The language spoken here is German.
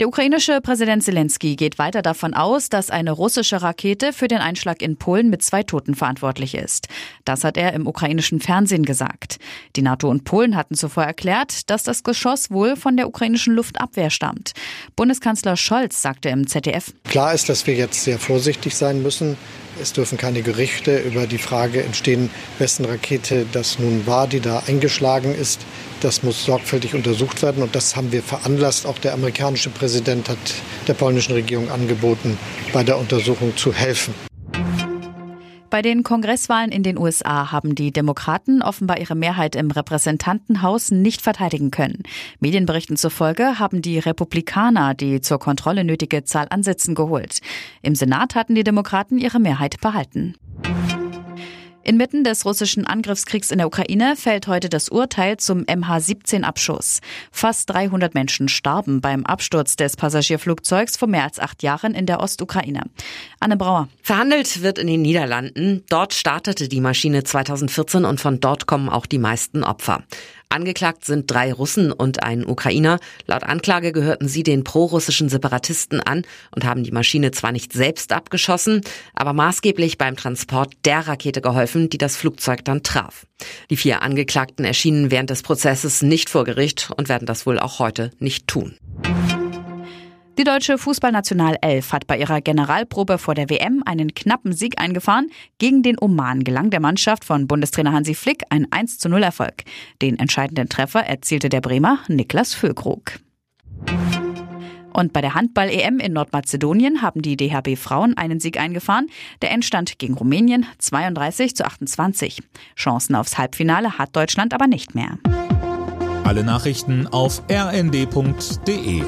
Der ukrainische Präsident Zelensky geht weiter davon aus, dass eine russische Rakete für den Einschlag in Polen mit zwei Toten verantwortlich ist. Das hat er im ukrainischen Fernsehen gesagt. Die NATO und Polen hatten zuvor erklärt, dass das Geschoss wohl von der ukrainischen Luftabwehr stammt. Bundeskanzler Scholz sagte im ZDF. Klar ist, dass wir jetzt sehr vorsichtig sein müssen. Es dürfen keine Gerüchte über die Frage entstehen, wessen Rakete das nun war, die da eingeschlagen ist. Das muss sorgfältig untersucht werden und das haben wir veranlasst. Auch der amerikanische Präsident hat der polnischen Regierung angeboten, bei der Untersuchung zu helfen. Bei den Kongresswahlen in den USA haben die Demokraten offenbar ihre Mehrheit im Repräsentantenhaus nicht verteidigen können. Medienberichten zufolge haben die Republikaner die zur Kontrolle nötige Zahl an Sitzen geholt. Im Senat hatten die Demokraten ihre Mehrheit behalten. Inmitten des russischen Angriffskriegs in der Ukraine fällt heute das Urteil zum MH17-Abschuss. Fast 300 Menschen starben beim Absturz des Passagierflugzeugs vor mehr als acht Jahren in der Ostukraine. Anne Brauer. Verhandelt wird in den Niederlanden. Dort startete die Maschine 2014 und von dort kommen auch die meisten Opfer. Angeklagt sind drei Russen und ein Ukrainer. Laut Anklage gehörten sie den prorussischen Separatisten an und haben die Maschine zwar nicht selbst abgeschossen, aber maßgeblich beim Transport der Rakete geholfen, die das Flugzeug dann traf. Die vier Angeklagten erschienen während des Prozesses nicht vor Gericht und werden das wohl auch heute nicht tun. Die deutsche Fußballnationalelf hat bei ihrer Generalprobe vor der WM einen knappen Sieg eingefahren. Gegen den Oman gelang der Mannschaft von Bundestrainer Hansi Flick ein 1 zu 0 Erfolg. Den entscheidenden Treffer erzielte der Bremer Niklas Füllkrug. Und bei der Handball-EM in Nordmazedonien haben die DHB Frauen einen Sieg eingefahren. Der Endstand gegen Rumänien 32 zu 28. Chancen aufs Halbfinale hat Deutschland aber nicht mehr. Alle Nachrichten auf rnd.de